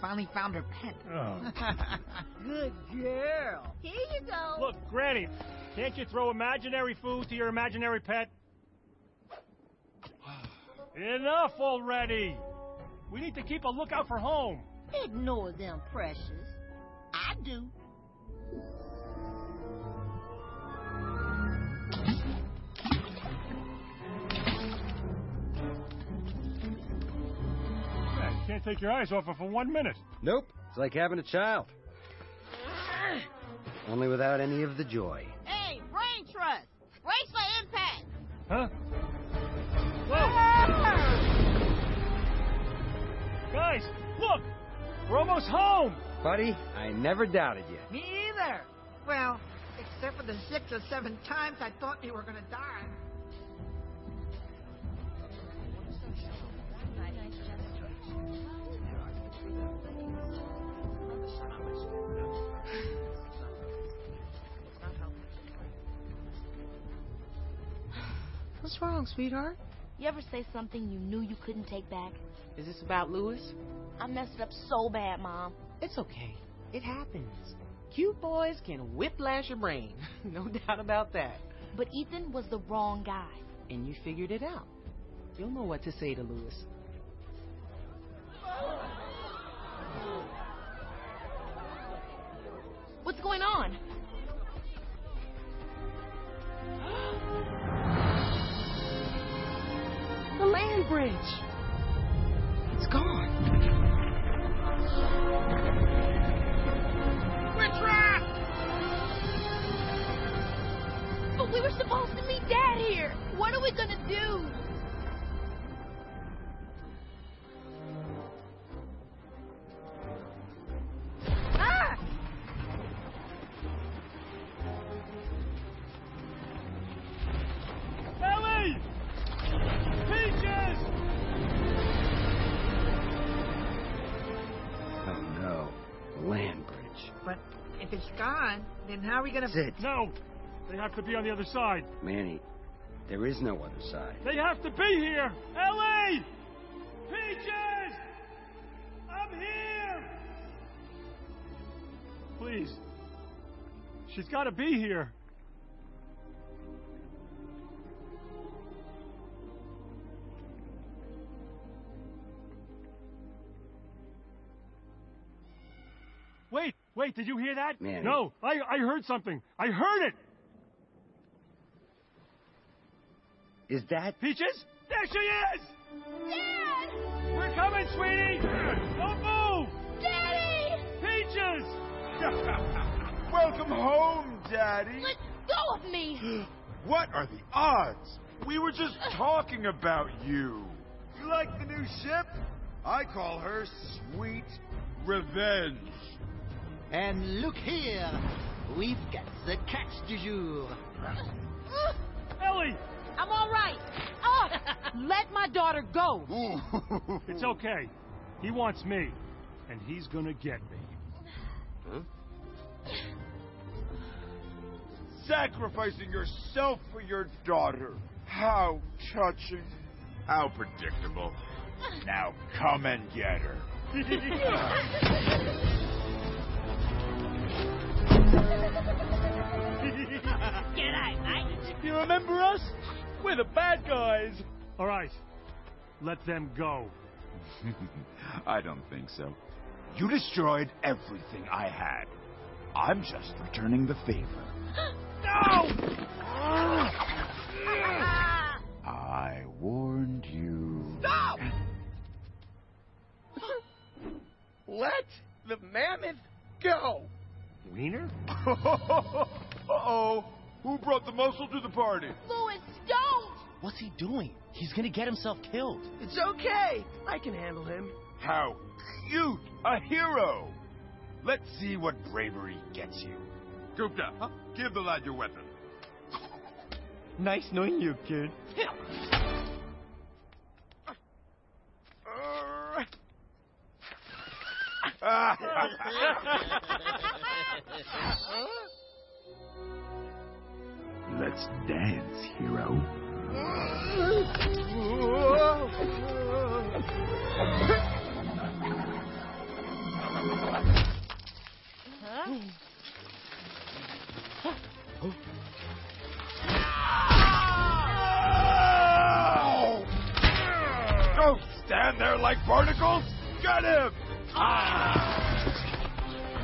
finally found her pet. Oh. Good girl. Here you go. Look, Granny, can't you throw imaginary food to your imaginary pet? Enough already! We need to keep a lookout for home. Ignore them, Precious. I do. Can't take your eyes off her for one minute. Nope. It's like having a child. Only without any of the joy. Hey, brain trust. Brace for impact. Huh? Whoa! Guys, look! We're almost home! Buddy, I never doubted you. Me either. Well, except for the six or seven times I thought you were gonna die. What's wrong, sweetheart? You ever say something you knew you couldn't take back? Is this about Louis? I messed it up so bad, Mom. It's okay. It happens. Cute boys can whiplash your brain. no doubt about that. But Ethan was the wrong guy. And you figured it out. You'll know what to say to Louis. What's going on? The land bridge. It's gone. We're trapped! But we were supposed to meet Dad here. What are we gonna do? Then how are we gonna... Sid. No! They have to be on the other side. Manny, there is no other side. They have to be here! Ellie! Peaches! I'm here! Please. She's got to be here. Wait, wait, did you hear that? Manny. No, I, I heard something. I heard it! Is that. Peaches? There she is! Dad! We're coming, sweetie! Don't move! Daddy! Peaches! Welcome home, Daddy. Let go of me! What are the odds? We were just talking about you. You like the new ship? I call her Sweet Revenge. And look here, we've got the catch du jour. Ellie! I'm all right. Oh, let my daughter go. It's okay. He wants me, and he's gonna get me. Sacrificing yourself for your daughter. How touching. How predictable. Now come and get her. G'day, mate. You remember us? We're the bad guys. All right. Let them go. I don't think so. You destroyed everything I had. I'm just returning the favor. No! I warned you. Stop! Let the mammoth go. Wiener? Uh-oh. Who brought the muscle to the party? Louis, don't! What's he doing? He's gonna get himself killed. It's okay. I can handle him. How cute! A hero! Let's see what bravery gets you. Gupta, huh? give the lad your weapon. Nice knowing you, kid. Let's dance, hero. Don't stand there like barnacles! Get him! Ah.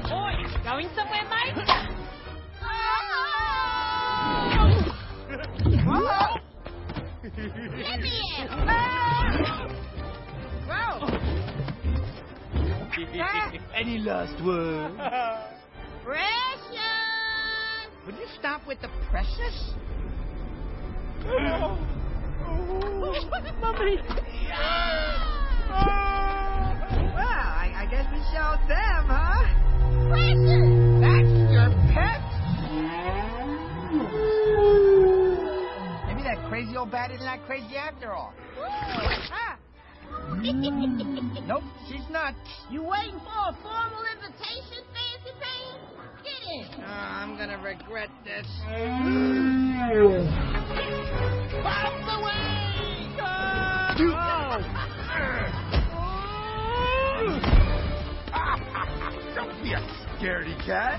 Boy, going somewhere, mate? Any last words? Precious! Would you stop with the precious? Mummy! Well, I, I guess we showed them, huh? Precious! That's your pet? That crazy old isn't that crazy after all. Ah. Nope, she's not. You waiting for a formal invitation, Fancy Pants? Get in. Ah, I'm gonna regret this. Out the way! Don't be a scaredy cat.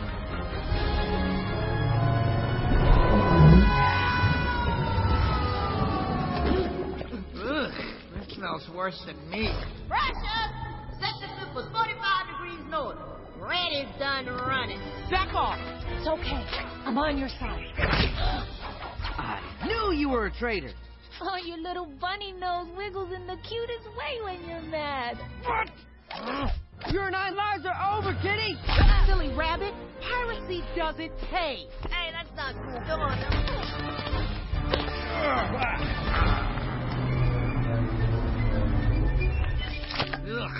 Smells worse than me. Precious! Sector was 45 degrees north. Ready's done running. Back off. It's okay. I'm on your side. I knew you were a traitor. Oh, your little bunny nose wiggles in the cutest way when you're mad. What? Your nine lives are over, kitty. Silly rabbit. Piracy doesn't pay. Hey, that's not cool. Come on now. Ugh.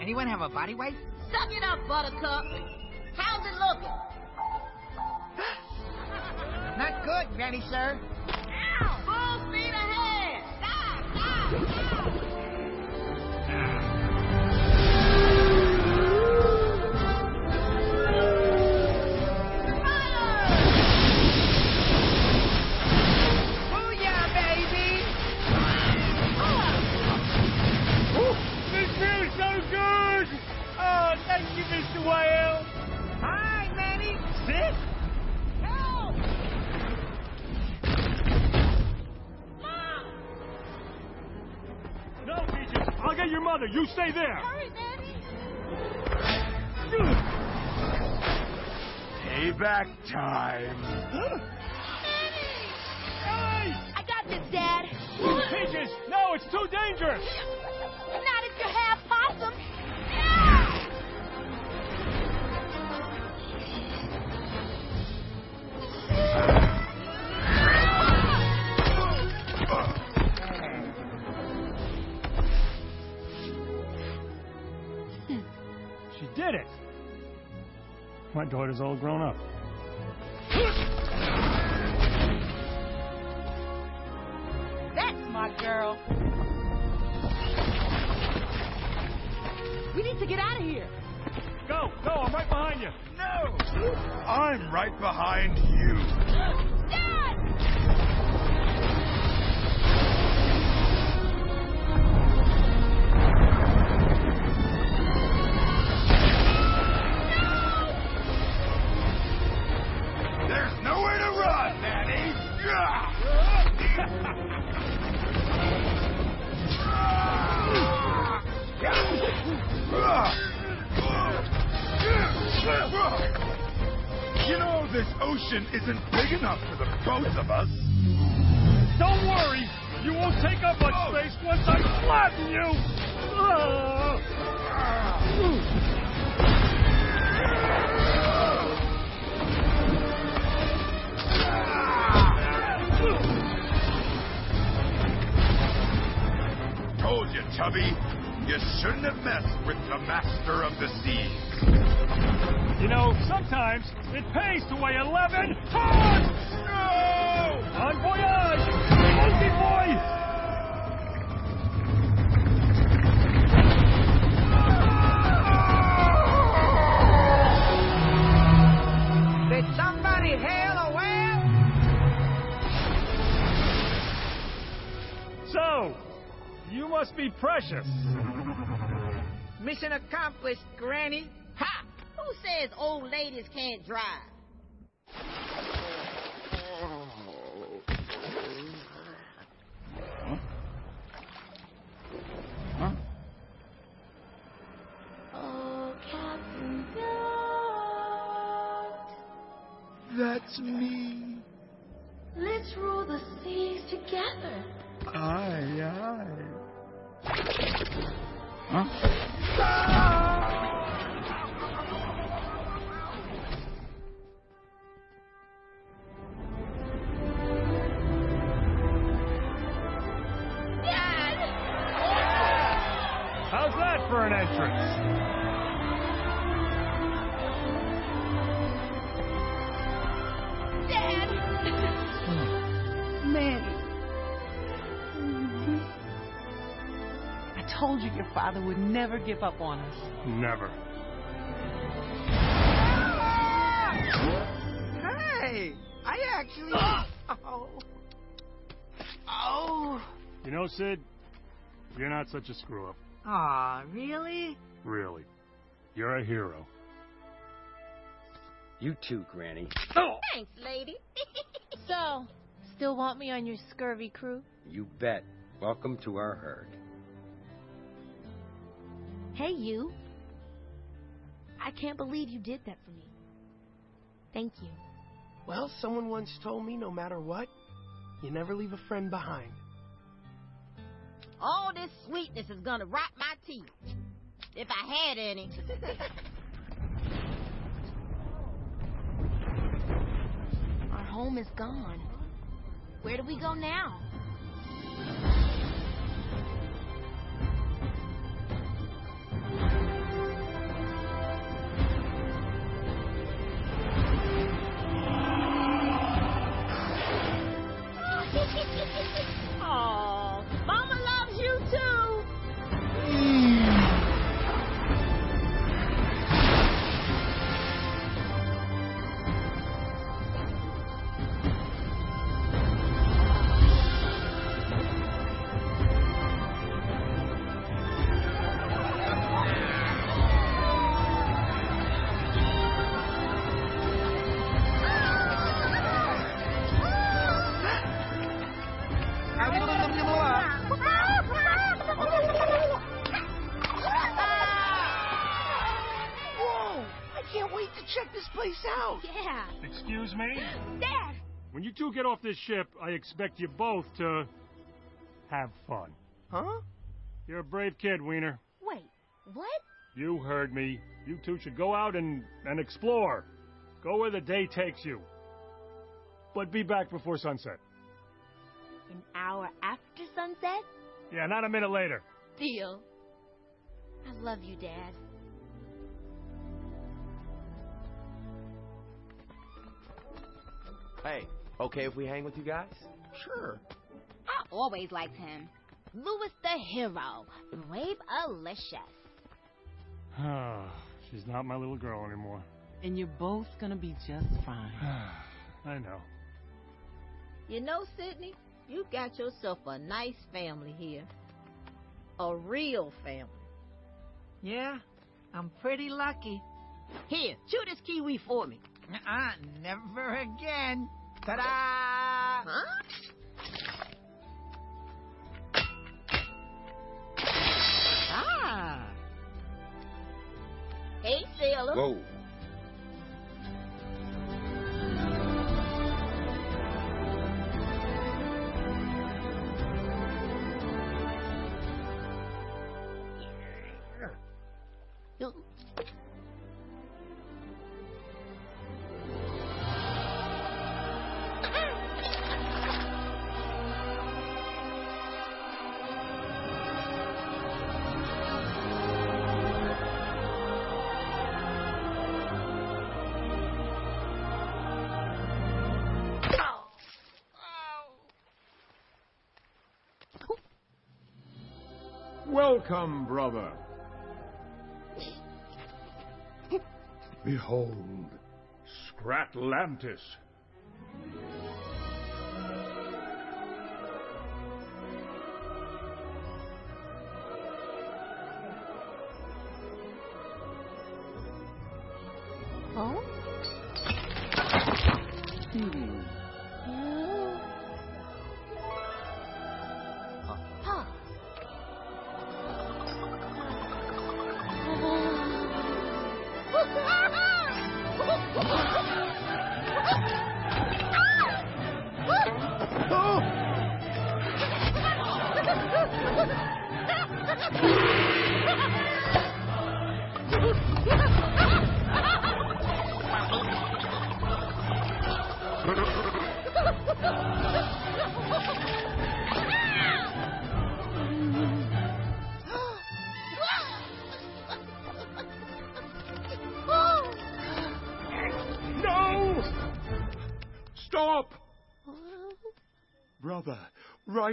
Anyone have a body wipe? Suck it up, Buttercup. How's it looking? Not good, Granny, sir. Ow! Full speed ahead! Stop! Stop! Stop! Whale! Hi, Manny! Sit! Help! Mom! No, Regis, I'll get your mother. You stay there! Hurry, Manny! Payback time. Manny! Hey! I got this, Dad. Regis, no, it's too dangerous! Did it. My daughter's all grown up. That's my girl. We need to get out of here. Go, go, I'm right behind you. No! I'm right behind you. There's old ladies can't drive? Oh, Captain That's me. Let's rule the seas together. Aye, aye. Huh? How's for an entrance? Manny. I told you your father would never give up on us. Never. Hey, I actually. Ah! Oh. Oh. You know, Sid, you're not such a screw up. Aw, really? Really. You're a hero. You too, Granny. Oh! Thanks, lady. So, still want me on your scurvy crew? You bet. Welcome to our herd. Hey, you. I can't believe you did that for me. Thank you. Well, someone once told me no matter what, you never leave a friend behind. All this sweetness is gonna rot my teeth. If I had any. Our home is gone. Where do we go now? Me? Dad! When you two get off this ship, I expect you both to have fun. Huh? You're a brave kid, Wiener. Wait, what? You heard me. You two should go out and, and explore. Go where the day takes you. But be back before sunset. An hour after sunset? Yeah, not a minute later. Deal. I love you, Dad. Hey, okay if we hang with you guys? Sure. I always liked him. Louis the hero. Brave Alicious. Ah, she's not my little girl anymore. And you're both gonna be just fine. I know. You know, Sidney, you got yourself a nice family here. A real family. Yeah, I'm pretty lucky. Here, chew this kiwi for me. Uh-uh, never again. Ta-da! Huh? Ah. Hey, sailor. Whoa. Welcome, brother. Behold, Scratlantis.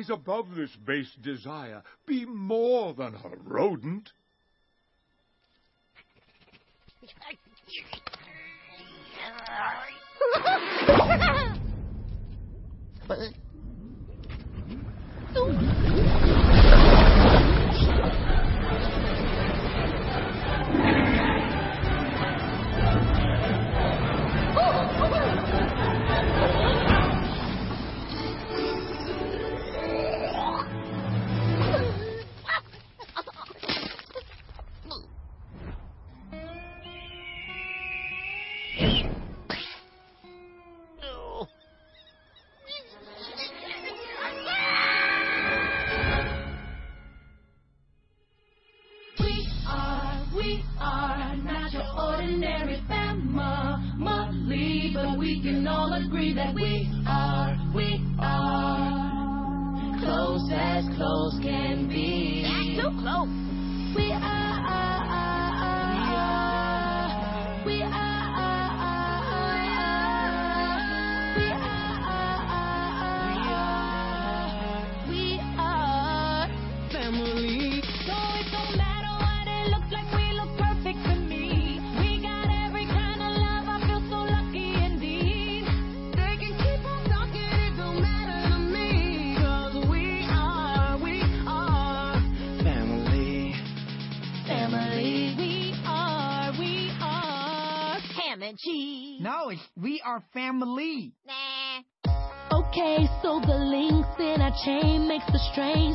Rise above this base desire. Be more than a rodent.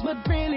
Strange, but